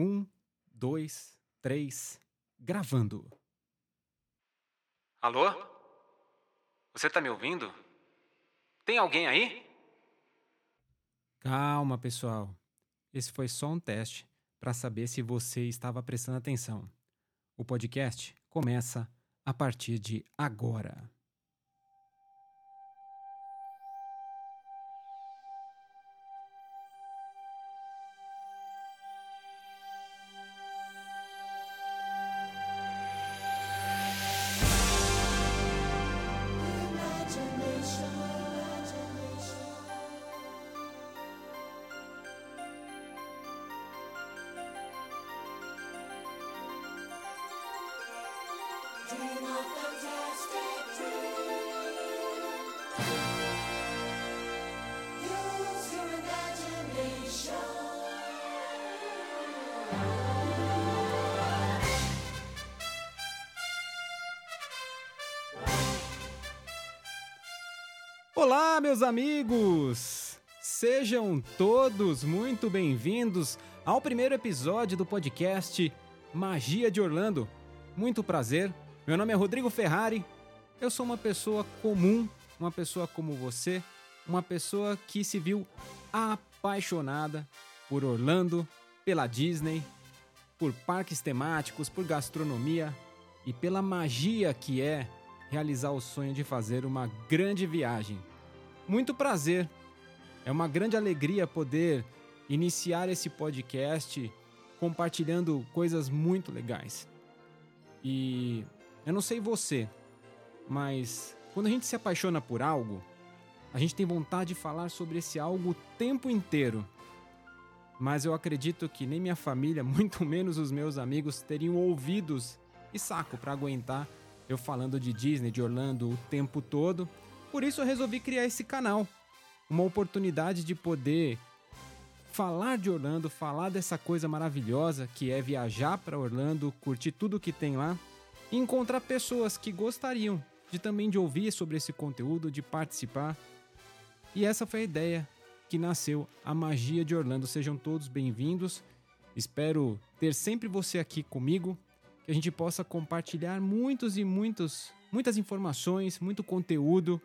Um, dois, três, gravando. Alô? Você tá me ouvindo? Tem alguém aí? Calma, pessoal. Esse foi só um teste para saber se você estava prestando atenção. O podcast começa a partir de agora. Olá, meus amigos! Sejam todos muito bem-vindos ao primeiro episódio do podcast Magia de Orlando. Muito prazer, meu nome é Rodrigo Ferrari, eu sou uma pessoa comum, uma pessoa como você, uma pessoa que se viu apaixonada por Orlando, pela Disney, por parques temáticos, por gastronomia e pela magia que é realizar o sonho de fazer uma grande viagem. Muito prazer! É uma grande alegria poder iniciar esse podcast compartilhando coisas muito legais. E eu não sei você, mas quando a gente se apaixona por algo, a gente tem vontade de falar sobre esse algo o tempo inteiro. Mas eu acredito que nem minha família, muito menos os meus amigos, teriam ouvidos e saco para aguentar eu falando de Disney, de Orlando o tempo todo. Por isso eu resolvi criar esse canal. Uma oportunidade de poder falar de Orlando, falar dessa coisa maravilhosa que é viajar para Orlando, curtir tudo que tem lá e encontrar pessoas que gostariam de também de ouvir sobre esse conteúdo, de participar. E essa foi a ideia que nasceu a magia de Orlando. Sejam todos bem-vindos. Espero ter sempre você aqui comigo, que a gente possa compartilhar muitos e muitos muitas informações, muito conteúdo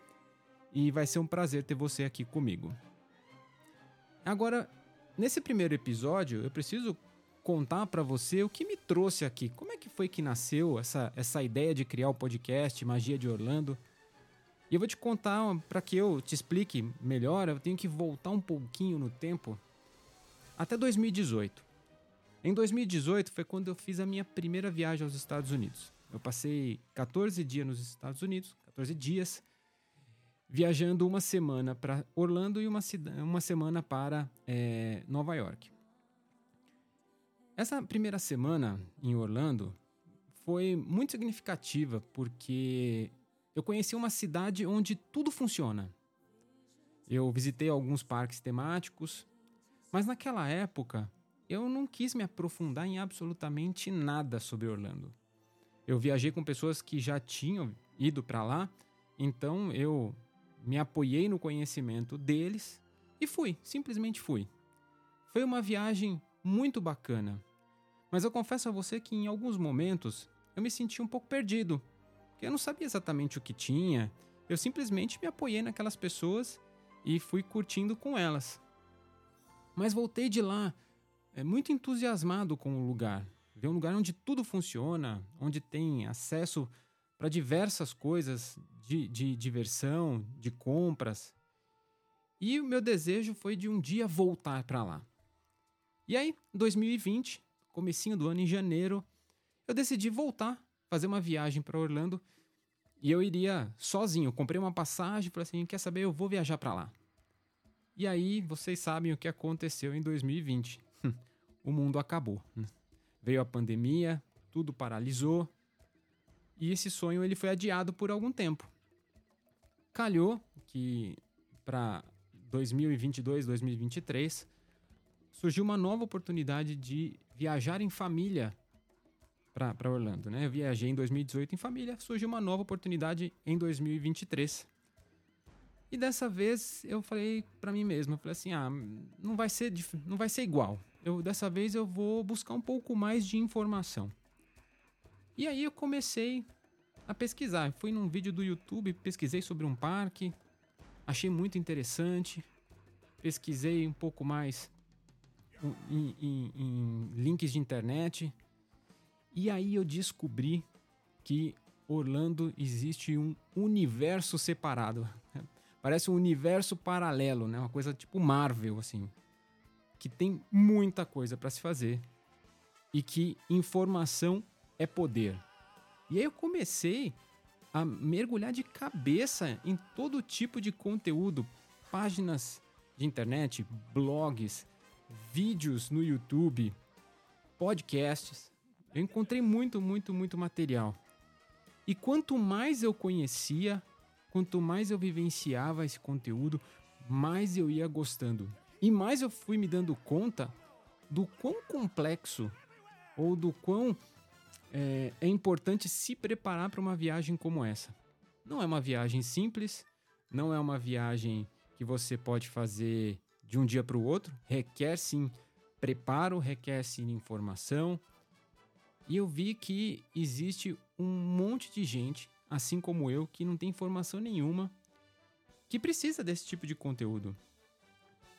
e vai ser um prazer ter você aqui comigo. Agora, nesse primeiro episódio, eu preciso contar para você o que me trouxe aqui. Como é que foi que nasceu essa, essa ideia de criar o podcast Magia de Orlando? E eu vou te contar, para que eu te explique melhor, eu tenho que voltar um pouquinho no tempo até 2018. Em 2018 foi quando eu fiz a minha primeira viagem aos Estados Unidos. Eu passei 14 dias nos Estados Unidos, 14 dias, viajando uma semana para Orlando e uma, uma semana para é, Nova York. Essa primeira semana em Orlando foi muito significativa porque eu conheci uma cidade onde tudo funciona. Eu visitei alguns parques temáticos, mas naquela época eu não quis me aprofundar em absolutamente nada sobre Orlando. Eu viajei com pessoas que já tinham ido para lá, então eu me apoiei no conhecimento deles e fui, simplesmente fui. Foi uma viagem muito bacana, mas eu confesso a você que em alguns momentos eu me senti um pouco perdido, porque eu não sabia exatamente o que tinha, eu simplesmente me apoiei naquelas pessoas e fui curtindo com elas. Mas voltei de lá é, muito entusiasmado com o lugar. Ver um lugar onde tudo funciona, onde tem acesso para diversas coisas de, de diversão, de compras. E o meu desejo foi de um dia voltar para lá. E aí, 2020, comecinho do ano em janeiro, eu decidi voltar, fazer uma viagem para Orlando. E eu iria sozinho. Comprei uma passagem, falei assim, quer saber, eu vou viajar para lá. E aí, vocês sabem o que aconteceu em 2020. O mundo acabou. Veio a pandemia, tudo paralisou. E esse sonho ele foi adiado por algum tempo. Calhou que para 2022, 2023 surgiu uma nova oportunidade de viajar em família para Orlando, né? Eu viajei em 2018 em família, surgiu uma nova oportunidade em 2023. E dessa vez eu falei para mim mesmo, eu falei assim, ah, não vai ser não vai ser igual. Eu dessa vez eu vou buscar um pouco mais de informação. E aí eu comecei a pesquisar. Fui num vídeo do YouTube, pesquisei sobre um parque, achei muito interessante. Pesquisei um pouco mais em, em- em links de internet. E aí eu descobri que Orlando existe um universo separado. Parece um universo paralelo, né? Uma coisa tipo Marvel, assim. Que tem muita coisa para se fazer. E que informação é poder. E aí eu comecei a mergulhar de cabeça em todo tipo de conteúdo, páginas de internet, blogs, vídeos no YouTube, podcasts. Eu encontrei muito, muito, muito material. E quanto mais eu conhecia, quanto mais eu vivenciava esse conteúdo, mais eu ia gostando. E mais eu fui me dando conta do quão complexo ou do quão é, é importante se preparar para uma viagem como essa. Não é uma viagem simples, não é uma viagem que você pode fazer de um dia para o outro, requer sim preparo, requer sim informação. E eu vi que existe um monte de gente, assim como eu, que não tem informação nenhuma, que precisa desse tipo de conteúdo.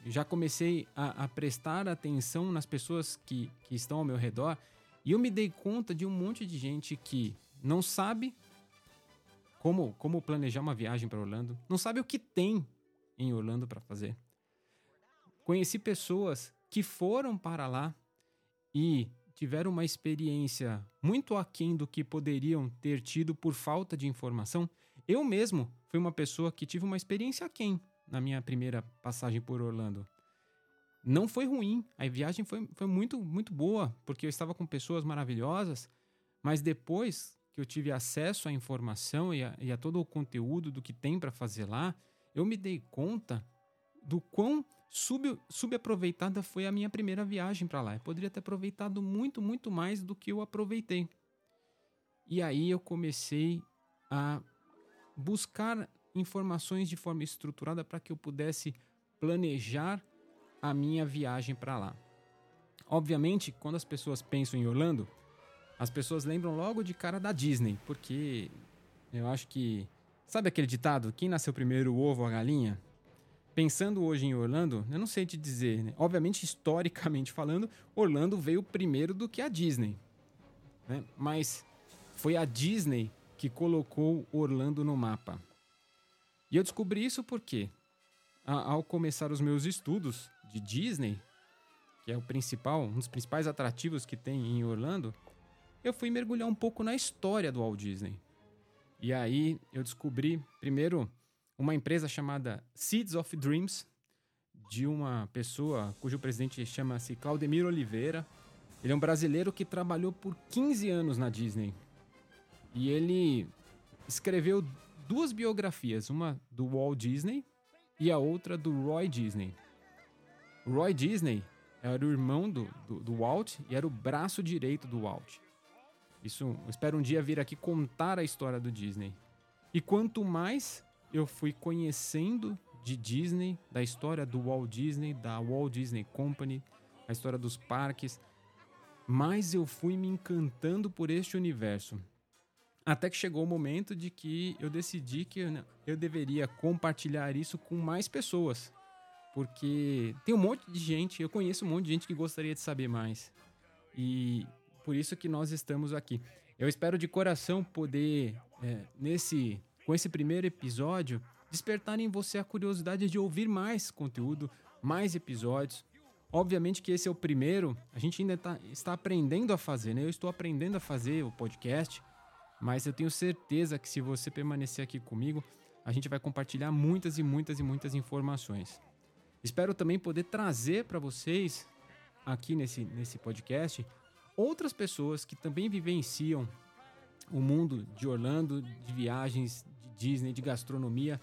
Já comecei a, a prestar atenção nas pessoas que, que estão ao meu redor e eu me dei conta de um monte de gente que não sabe como, como planejar uma viagem para Orlando, não sabe o que tem em Orlando para fazer. Conheci pessoas que foram para lá e tiveram uma experiência muito aquém do que poderiam ter tido por falta de informação. Eu mesmo fui uma pessoa que tive uma experiência aquém na minha primeira passagem por Orlando. Não foi ruim, a viagem foi, foi muito, muito boa, porque eu estava com pessoas maravilhosas, mas depois que eu tive acesso à informação e a, e a todo o conteúdo do que tem para fazer lá, eu me dei conta do quão sub, subaproveitada foi a minha primeira viagem para lá. Eu poderia ter aproveitado muito, muito mais do que eu aproveitei. E aí eu comecei a buscar informações de forma estruturada para que eu pudesse planejar a minha viagem para lá. Obviamente, quando as pessoas pensam em Orlando, as pessoas lembram logo de cara da Disney, porque eu acho que. Sabe aquele ditado? Quem nasceu primeiro, o ovo ou a galinha? Pensando hoje em Orlando, eu não sei te dizer, né? Obviamente, historicamente falando, Orlando veio primeiro do que a Disney. né? Mas foi a Disney que colocou Orlando no mapa. E eu descobri isso porque, a- ao começar os meus estudos de Disney, que é o principal, um dos principais atrativos que tem em Orlando, eu fui mergulhar um pouco na história do Walt Disney. E aí eu descobri, primeiro, uma empresa chamada Seeds of Dreams, de uma pessoa cujo presidente chama-se Claudemir Oliveira. Ele é um brasileiro que trabalhou por 15 anos na Disney. E ele escreveu duas biografias, uma do Walt Disney e a outra do Roy Disney. O Roy Disney era o irmão do, do, do Walt e era o braço direito do Walt. Isso, espero um dia vir aqui contar a história do Disney. E quanto mais eu fui conhecendo de Disney, da história do Walt Disney, da Walt Disney Company, a história dos parques, mais eu fui me encantando por este universo. Até que chegou o momento de que eu decidi que eu- eu deveria compartilhar isso com mais pessoas. Porque tem um monte de gente, eu conheço um monte de gente que gostaria de saber mais. E por isso que nós estamos aqui. Eu espero de coração poder, é, nesse, com esse primeiro episódio, despertar em você a curiosidade de ouvir mais conteúdo, mais episódios. Obviamente que esse é o primeiro, a gente ainda tá, está aprendendo a fazer, né? Eu estou aprendendo a fazer o podcast, mas eu tenho certeza que se você permanecer aqui comigo, a gente vai compartilhar muitas e muitas e muitas informações. Espero também poder trazer para vocês, aqui nesse, nesse podcast, outras pessoas que também vivenciam o mundo de Orlando, de viagens, de Disney, de gastronomia,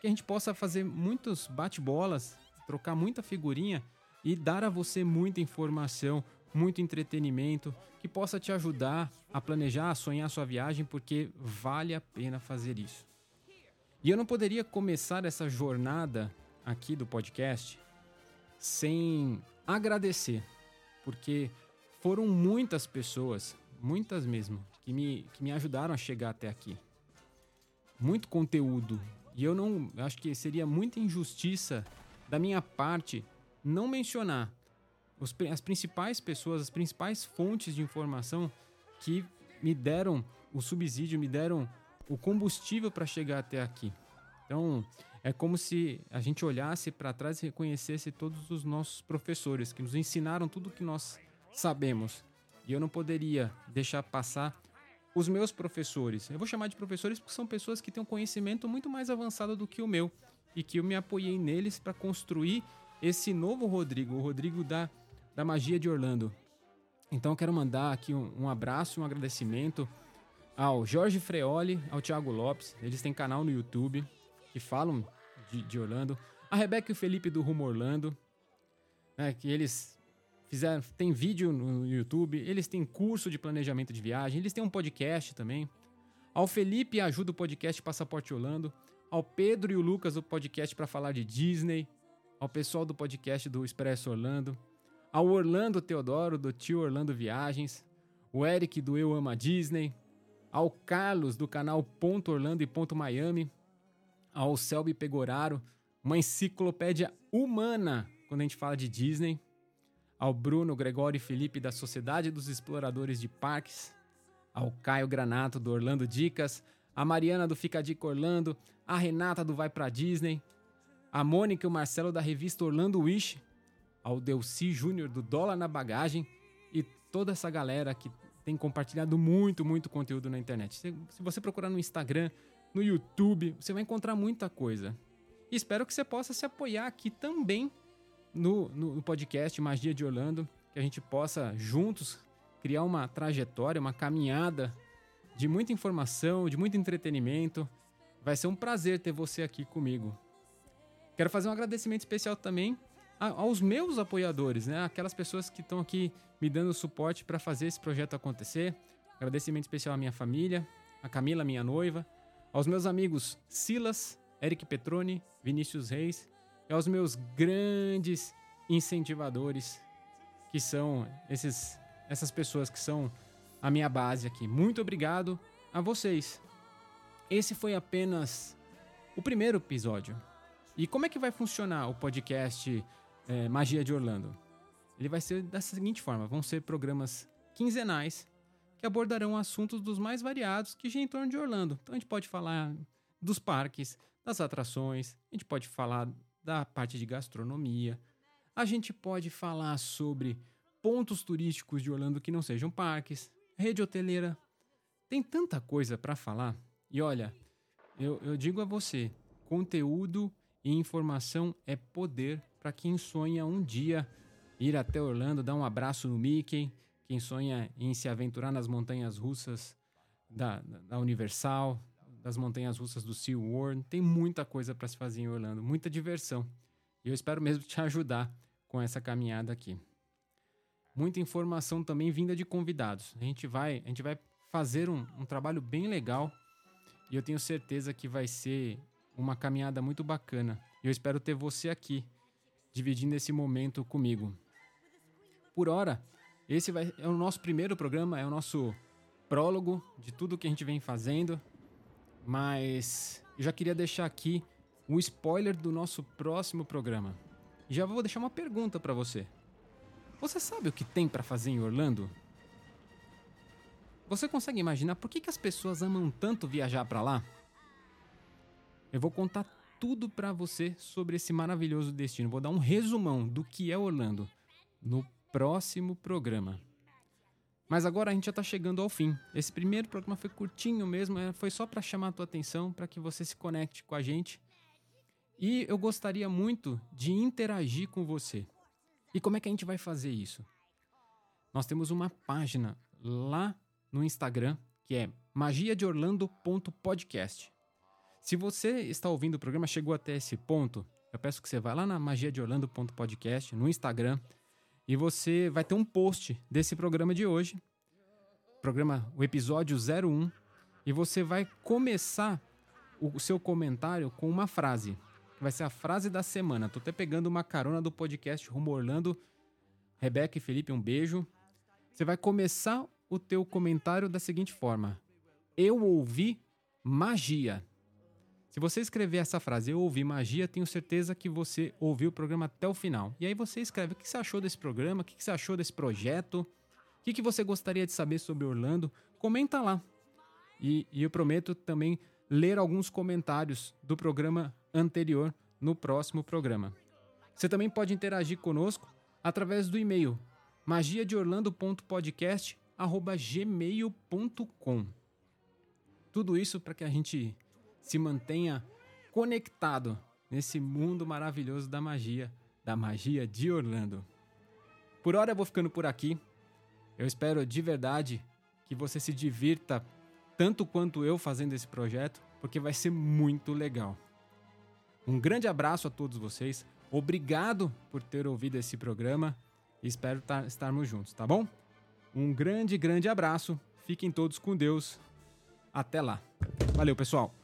que a gente possa fazer muitos bate-bolas, trocar muita figurinha e dar a você muita informação, muito entretenimento, que possa te ajudar a planejar, a sonhar sua viagem, porque vale a pena fazer isso. E eu não poderia começar essa jornada aqui do podcast sem agradecer. porque foram muitas pessoas, muitas mesmo, que me, que me ajudaram a chegar até aqui. Muito conteúdo. E eu não. Acho que seria muita injustiça da minha parte não mencionar os as principais pessoas, as principais fontes de informação que me deram o subsídio, me deram o combustível para chegar até aqui. Então, é como se a gente olhasse para trás e reconhecesse todos os nossos professores que nos ensinaram tudo que nós sabemos. E eu não poderia deixar passar os meus professores. Eu vou chamar de professores porque são pessoas que têm um conhecimento muito mais avançado do que o meu e que eu me apoiei neles para construir esse novo Rodrigo, o Rodrigo da, da Magia de Orlando. Então quero mandar aqui um, um abraço, um agradecimento ao Jorge Freoli, ao Thiago Lopes. Eles têm canal no YouTube que falam de, de Orlando. A Rebeca e o Felipe do Rumo Orlando, né, que eles fizeram, tem vídeo no YouTube, eles têm curso de planejamento de viagem, eles têm um podcast também. Ao Felipe ajuda o podcast Passaporte Orlando, ao Pedro e o Lucas do podcast para falar de Disney, ao pessoal do podcast do Expresso Orlando, ao Orlando Teodoro do Tio Orlando Viagens, o Eric do Eu Ama Disney, ao Carlos do canal Ponto Orlando e Ponto Miami, ao Selby Pegoraro, uma enciclopédia humana quando a gente fala de Disney, ao Bruno, Gregório e Felipe da Sociedade dos Exploradores de Parques, ao Caio Granato do Orlando Dicas, a Mariana do Fica Dica Orlando, a Renata do Vai Pra Disney, a Mônica e o Marcelo da revista Orlando Wish, ao Delci Júnior do Dólar na Bagagem e toda essa galera que tem compartilhado muito, muito conteúdo na internet. Se, você procurar no Instagram, no YouTube, você vai encontrar muita coisa. E espero que você possa se apoiar aqui também no, no, no podcast Magia de Orlando, que a gente possa juntos criar uma trajetória, uma caminhada de muita informação, de muito entretenimento. Vai ser um prazer ter você aqui comigo. Quero fazer um agradecimento especial também aos meus apoiadores, né? Aquelas pessoas que estão aqui me dando suporte para fazer esse projeto acontecer. Agradecimento especial à minha família, a Camila, minha noiva, aos meus amigos Silas, Eric Petroni, Vinícius Reis e aos meus grandes incentivadores, que são esses, essas pessoas que são a minha base aqui. Muito obrigado a vocês. Esse foi apenas o primeiro episódio. E como é que vai funcionar o podcast eh, Magia de Orlando? Ele vai ser da seguinte forma: vão ser programas quinzenais que abordarão assuntos dos mais variados que giram em torno de Orlando. Então a gente pode falar dos parques, das atrações, a gente pode falar da parte de gastronomia, a gente pode falar sobre pontos turísticos de Orlando que não sejam parques, rede hoteleira. Tem tanta coisa para falar. E olha, eu, eu digo a você: conteúdo e informação é poder para quem sonha um dia ir até Orlando, dar um abraço no Mickey, quem sonha em se aventurar nas montanhas russas da, da Universal, das montanhas russas do SeaWorld. Tem muita coisa para se fazer em Orlando, muita diversão. E eu espero mesmo te ajudar com essa caminhada aqui. Muita informação também vinda de convidados. A gente vai, a gente vai fazer um, um trabalho bem legal e eu tenho certeza que vai ser uma caminhada muito bacana. E eu espero ter você aqui dividindo esse momento comigo. Por hora, esse vai, é o nosso primeiro programa, é o nosso prólogo de tudo que a gente vem fazendo. Mas eu já queria deixar aqui um spoiler do nosso próximo programa. E já vou deixar uma pergunta para você. Você sabe o que tem para fazer em Orlando? Você consegue imaginar por que, que as pessoas amam tanto viajar para lá? Eu vou contar tudo para você sobre esse maravilhoso destino. Vou dar um resumão do que é Orlando no próximo programa. Mas agora a gente já está chegando ao fim. Esse primeiro programa foi curtinho mesmo, é, foi só para chamar a tua atenção, para que você se conecte com a gente. E eu gostaria muito de interagir com você. E como é que a gente vai fazer isso? Nós temos uma página lá no Instagram que é magiadeorlando.podcast. Se você está ouvindo o programa, chegou até esse ponto, eu peço que você vá lá na magiadeorlando.podcast no Instagram e você vai ter um post desse programa de hoje, programa, o episódio 01, e você vai começar o seu comentário com uma frase, vai ser a frase da semana. Tô até pegando uma carona do podcast Rumo Orlando, Rebeca e Felipe, um beijo. Você vai começar o teu comentário da seguinte forma: Eu ouvi magia. Se você escrever essa frase, eu ouvi magia, tenho certeza que você ouviu o programa até o final. E aí você escreve o que você achou desse programa, o que você achou desse projeto, o que você gostaria de saber sobre Orlando. Comenta lá. E, e eu prometo também ler alguns comentários do programa anterior no próximo programa. Você também pode interagir conosco através do e-mail magiadeorlando.podcast@gmail.com. Tudo isso para que a gente se mantenha conectado nesse mundo maravilhoso da magia, da magia de Orlando. Por hora eu vou ficando por aqui. Eu espero de verdade que você se divirta tanto quanto eu fazendo esse projeto, porque vai ser muito legal. Um grande abraço a todos vocês. Obrigado por ter ouvido esse programa espero tá- estarmos juntos, tá bom? Um grande, grande abraço. Fiquem todos com Deus. Até lá. Valeu, pessoal.